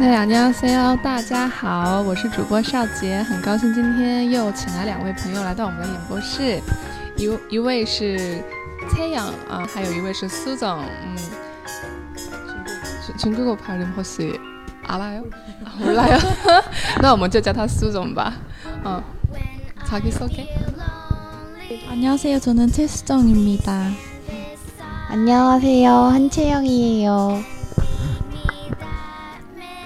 对，안녕하세요，大家好，我是主播邵杰，很高兴今天又请来两位朋友来到我们的演播室，一一位是蔡阳啊，还有一位是苏总，嗯，중국어발음혹시알아요몰라요那我们就叫他苏总吧，嗯，자기소 개。 안녕하세요저는최수정입니다 안녕하세요. 한채영이에요.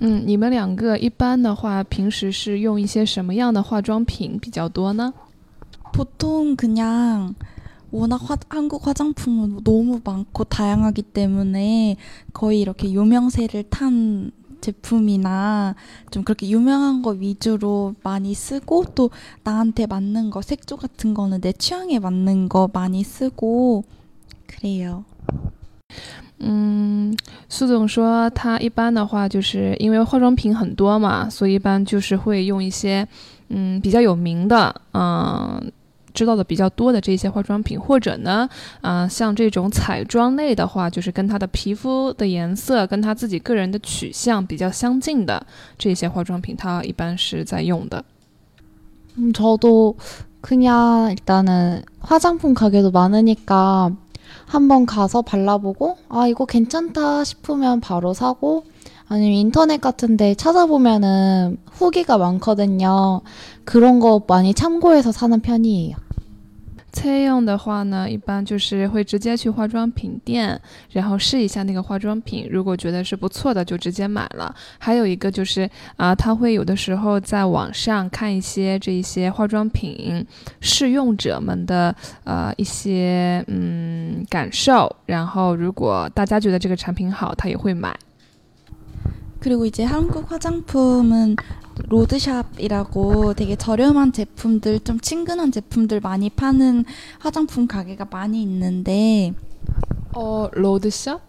嗯，你们两个一般的话，平时是用一些什么样的化妆品比较多呢？보통그냥워낙화한국화장품은너무많고다양하기때문에거의이렇게유명세를탄제품이나좀그렇게유명한거위주로많이쓰고또나한테맞는거색조같은거는내취향에맞는거많이쓰고그래요 嗯，苏总说他一般的话，就是因为化妆品很多嘛，所以一般就是会用一些嗯比较有名的，嗯知道的比较多的这些化妆品，或者呢，啊像这种彩妆类的话，就是跟他的皮肤的颜色跟他自己个人的取向比较相近的这些化妆品，他一般是在用的。嗯，저도그냥일단은화장품가게도많으니까 한번 가서 발라보고 아 이거 괜찮다 싶으면 바로 사고 아니면 인터넷 같은데 찾아보면은 후기가 많거든요. 그런 거 많이 참고해서 사는 편이에요. 采用的话呢，一般就是会直接去化妆品店，然后试一下那个化妆品，如果觉得是不错的，就直接买了。还有一个就是啊，他会有的时候在网上看一些这一些化妆品试用者们的呃一些嗯感受，然后如果大家觉得这个产品好，他也会买。 그리고 이제 한국 화장품은 로드샵이라고 되게 저렴한 제품들, 좀 친근한 제품들 많이 파는 화장품 가게가 많이 있는데, 어, 로드샵?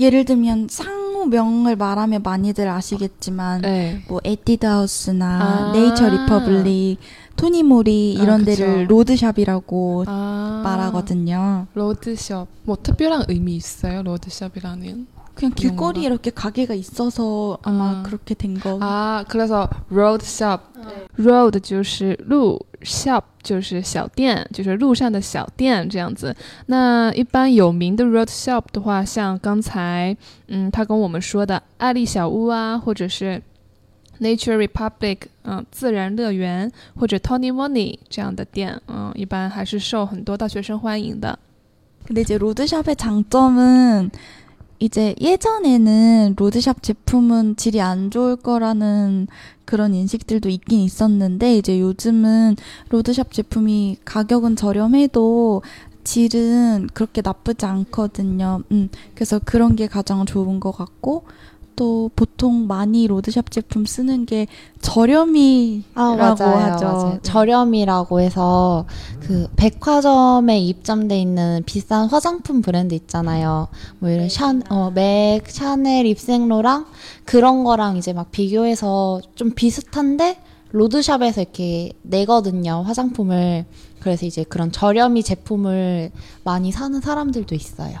예를 들면 상호명을 말하면 많이들 아시겠지만, 네. 뭐 에뛰드하우스나 아~ 네이처 리퍼블릭, 토니모리 아, 이런 아, 데를 로드샵이라고 아~ 말하거든요. 로드샵. 뭐 특별한 의미 있어요? 로드샵이라는? 그냥 길거리에 이렇게 가게가 있어서 아마 아. 그렇게 된 거. 아, 그래서 road shop. 네. road 就是路 shop 就是小店就是路上的小店这样子那一般有名的 road shop 的话像刚才嗯他跟我们说的爱丽小屋啊或者是 Nature Republic 嗯自然乐园或者 Tony Money 这样的店嗯一般还是受很多大学生欢迎的 근데 이제 로드샵의 장점은 이제 예전에는 로드샵 제품은 질이 안 좋을 거라는 그런 인식들도 있긴 있었는데 이제 요즘은 로드샵 제품이 가격은 저렴해도 질은 그렇게 나쁘지 않거든요. 음, 그래서 그런 게 가장 좋은 것 같고 또 보통 많이 로드샵 제품 쓰는 게 저렴이라고 아, 맞아요, 하죠. 맞아요. 저렴이라고 해서 그 백화점에 입점돼 있는 비싼 화장품 브랜드 있잖아요. 뭐 이런 샤, 어, 맥, 샤넬, 입생로랑 그런 거랑 이제 막 비교해서 좀 비슷한데 로드샵에서 이렇게 내거든요 화장품을 그래서 이제 그런 저렴이 제품을 많이 사는 사람들도 있어요.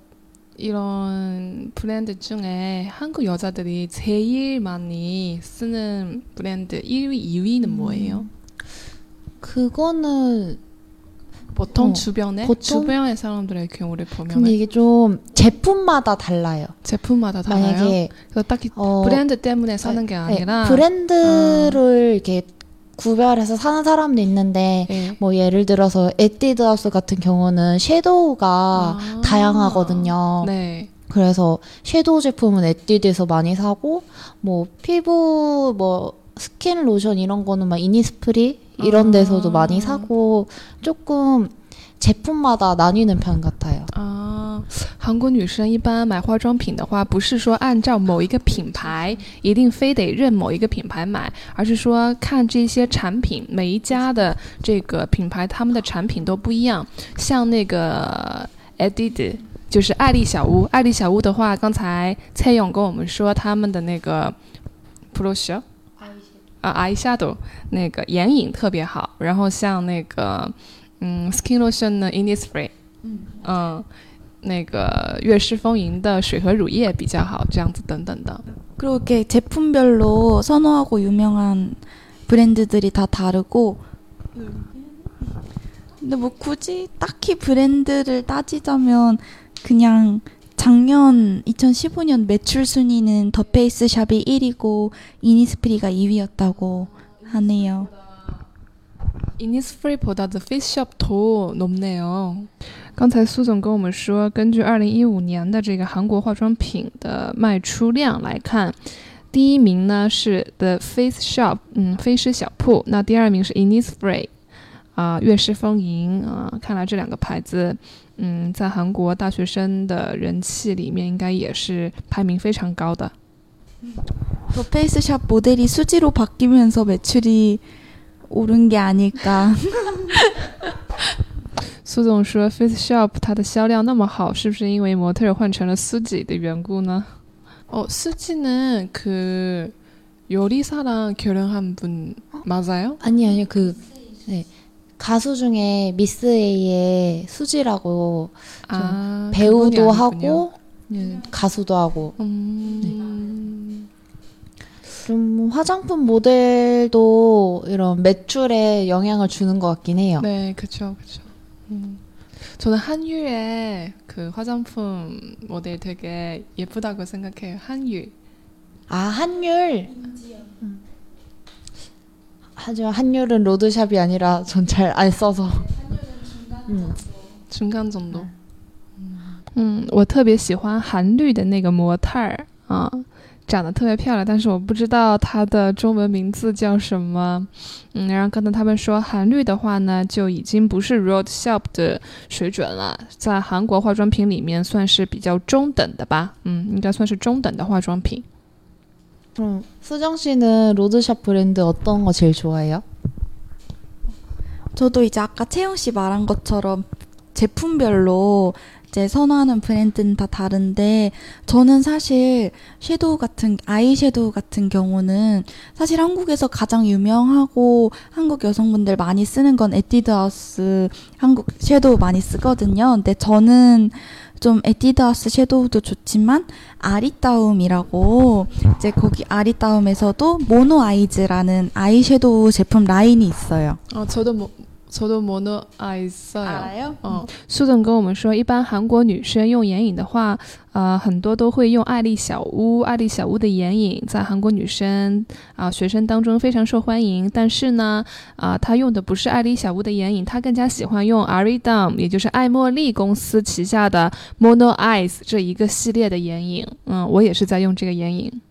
이런 브랜드 중에 한국 여자들이 제일 많이 쓰는 브랜드 1위, 2위는 음. 뭐예요? 그거는 보통 어, 주변에 보통? 주변의 사람들의 경우를 보면 근데 이게 좀 제품마다 달라요. 제품마다 달라요. 만약에 딱히 어, 브랜드 때문에 사는 게 네, 아니라 네, 브랜드를 어. 이렇게 구별해서 사는 사람도 있는데 네. 뭐 예를 들어서 에뛰드 하우스 같은 경우는 섀도우가 아. 다양하거든요. 네. 그래서 섀도우 제품은 에뛰드에서 많이 사고 뭐 피부 뭐 스킨 로션 이런 거는 막 이니스프리 이런 아. 데서도 많이 사고 조금 제품마다 나뉘는 편 같아요. 韩国女生一般买化妆品的话，不是说按照某一个品牌，一定非得认某一个品牌买，而是说看这些产品，每一家的这个品牌，他们的产品都不一样。像那个 Edid，就是爱丽小屋，爱丽小屋的话，刚才蔡勇跟我们说他们的那个 p r o s h 啊 eyeshadow 那个眼影特别好，然后像那个嗯 Skin Lotion 呢 Innisfree。嗯， 那个悦诗风吟的水和乳液比较好，这样子等等的。 그리고 이렇게 제품별로 선호하고 유명한 브랜드들이 다 다르고 근데 뭐 굳이 딱히 브랜드를 따지자면 그냥 작년 2015년 매출 순위는 더 페이스 샵이 1위고 이니스프리가 2위였다고 하네요. Innisfree 보다 The Face Shop 더 높네요。 刚才苏总跟我们说，根据二零一五年的这个韩国化妆品的卖出量来看，第一名呢是 The Face Shop，嗯，飞诗小铺。那第二名是 Innisfree，啊、悦诗风吟啊、看来这两个牌子，嗯，在韩国大学生的人气里面，应该也是排名非常高的。 더 페이스 샵 모델이 수지로 바뀌면서 매출이 오른 게 아닐까. 苏总说，Face Shop 它的销量那么好，是不是因为模特儿换成了苏吉的缘故呢？哦，苏吉는그요리사랑결혼한분맞아요？ 아니 아니요 그 네. 가수 중에 미스 A의 수지라고 아 배우도 그분이 아니군요. 하고 네, 가수도 하고 음, 좀 화장품 모델도 이런 매출에 영향을 주는 것 같긴 해요. 네, 그쵸, 그쵸. 음. 저는 한유의 그 화장품 모델 되게 예쁘다고 생각해요. 한유. 아 한율. 음. 하지만 한율은 로드샵이 아니라 전 잘 안 써서. 음. 中间정도。嗯，我特别喜欢韩绿的那个模特儿啊， 长得特别漂亮，但是我不知道她的中文名字叫什么。嗯，然后刚才他们说韩绿的话呢，就已经不是 Road Shop 的水准了，在韩国化妆品里面算是比较中等的吧。嗯，应该算是中等的化妆品。 그럼 수정 씨는 로드샵 브랜드 어떤 거 제일 좋아해요? 저도 이제 아까 채영 씨 말한 것처럼 제품별로 이제 선호하는 브랜드는 다 다른데 저는 사실 섀도우 같은 아이 섀도우 같은 경우는 사실 한국에서 가장 유명하고 한국 여성분들 많이 쓰는 건 에뛰드하우스 한국 섀도우 많이 쓰거든요. 근데 저는 좀 에뛰드하우스 섀도우도 좋지만 아리따움이라고 이제 거기 아리따움에서도 모노 아이즈라는 아이 섀도우 제품 라인이 있어요. 어, 저도 뭐 저도 모노 아이 써요. 嗯哦，苏总跟我们说，一般韩国女生用眼影的话，呃，很多都会用爱丽小屋。爱丽小屋的眼影在韩国女生啊、学生当中非常受欢迎。但是呢，啊、她用的不是爱丽小屋的眼影，她更加喜欢用 Aridam，也就是爱茉莉公司旗下的 Mono Eyes 这一个系列的眼影。嗯，我也是在用这个眼影。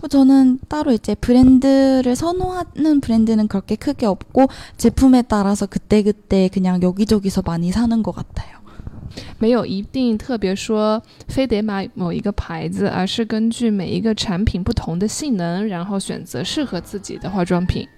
맞아요. 저는 따로 이제 브랜드를 선호하는 브랜드는 그렇게 크게 없고 제품에 따라서 그때그때 그냥 여기저기서 많이 사는 것 같아요. 没有一定特别说非得买某一个牌子，而是根据每一个产品不同的性能，然后选择适合自己的化妆品。